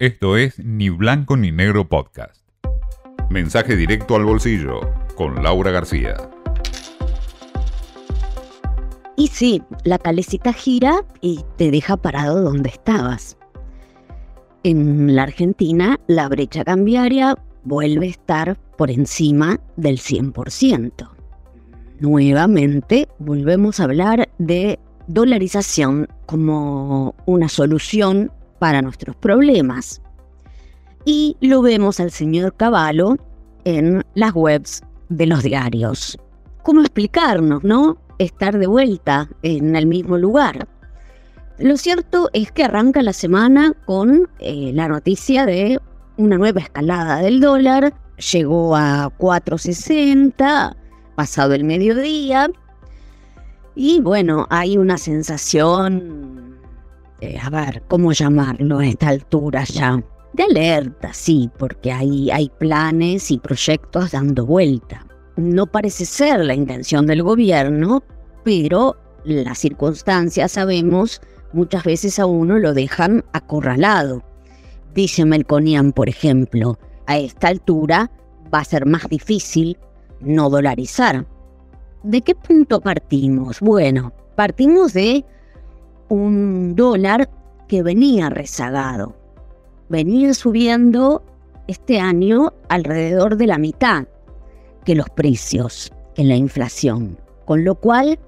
Esto es Ni Blanco ni Negro Podcast. Mensaje directo al bolsillo con Laura García. Y sí, la calecita gira y te deja parado donde estabas. En la Argentina, la brecha cambiaria vuelve a estar por encima del 100%. Nuevamente, volvemos a hablar de dolarización como una solución para nuestros problemas. Y lo vemos al señor Cavallo en las webs de los diarios. ¿Cómo explicarnos, no? Estar de vuelta en el mismo lugar. Lo cierto es que arranca la semana con eh, la noticia de una nueva escalada del dólar. Llegó a 4.60 pasado el mediodía. Y bueno, hay una sensación eh, a ver, ¿cómo llamarlo a esta altura ya? De alerta, sí, porque hay, hay planes y proyectos dando vuelta. No parece ser la intención del gobierno, pero las circunstancias, sabemos, muchas veces a uno lo dejan acorralado. Dice Melconian, por ejemplo, a esta altura va a ser más difícil no dolarizar. ¿De qué punto partimos? Bueno, partimos de un dólar que venía rezagado. Venía subiendo este año alrededor de la mitad que los precios, que la inflación. Con lo cual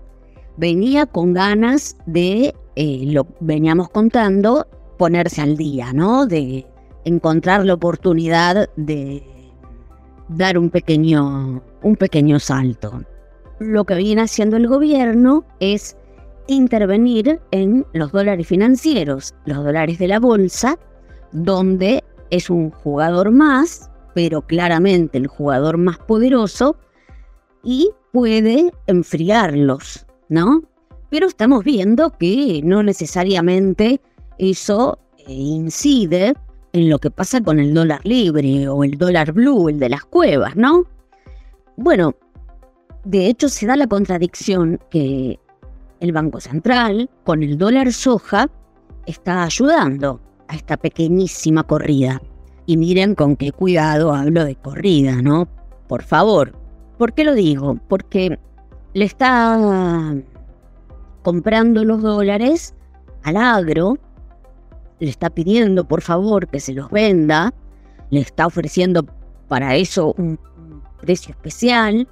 venía con ganas de, eh, lo veníamos contando, ponerse al día, ¿no? De encontrar la oportunidad de dar un pequeño, un pequeño salto. Lo que viene haciendo el gobierno es intervenir en los dólares financieros, los dólares de la bolsa, donde es un jugador más, pero claramente el jugador más poderoso, y puede enfriarlos, ¿no? Pero estamos viendo que no necesariamente eso eh, incide en lo que pasa con el dólar libre o el dólar blue, el de las cuevas, ¿no? Bueno, de hecho se da la contradicción que el Banco Central, con el dólar soja, está ayudando a esta pequeñísima corrida. Y miren con qué cuidado hablo de corrida, ¿no? Por favor. ¿Por qué lo digo? Porque le está comprando los dólares al agro, le está pidiendo por favor que se los venda, le está ofreciendo para eso un precio especial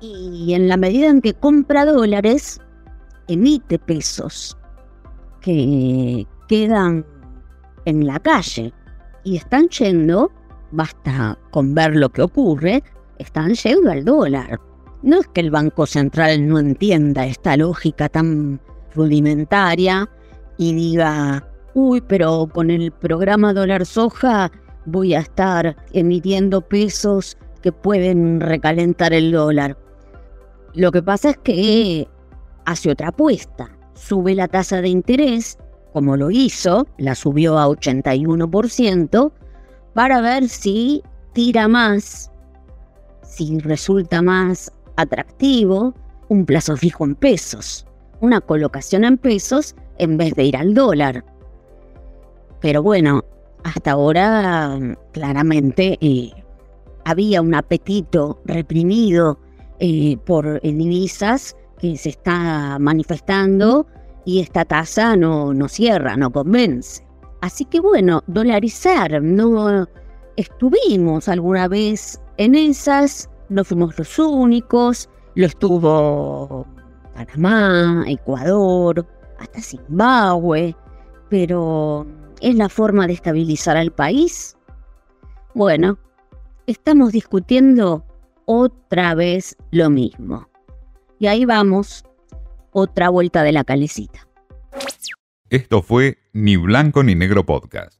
y en la medida en que compra dólares, emite pesos que quedan en la calle y están yendo, basta con ver lo que ocurre, están yendo al dólar. No es que el Banco Central no entienda esta lógica tan rudimentaria y diga, uy, pero con el programa dólar soja voy a estar emitiendo pesos que pueden recalentar el dólar. Lo que pasa es que hace otra apuesta. Sube la tasa de interés, como lo hizo, la subió a 81%, para ver si tira más, si resulta más atractivo un plazo fijo en pesos, una colocación en pesos en vez de ir al dólar. Pero bueno, hasta ahora claramente eh, había un apetito reprimido eh, por divisas que se está manifestando y esta tasa no, no cierra, no convence. Así que bueno, dolarizar, no estuvimos alguna vez en esas, no fuimos los únicos, lo estuvo Panamá, Ecuador, hasta Zimbabue, pero ¿es la forma de estabilizar al país? Bueno, estamos discutiendo otra vez lo mismo. Y ahí vamos, otra vuelta de la calecita. Esto fue Ni Blanco ni Negro Podcast.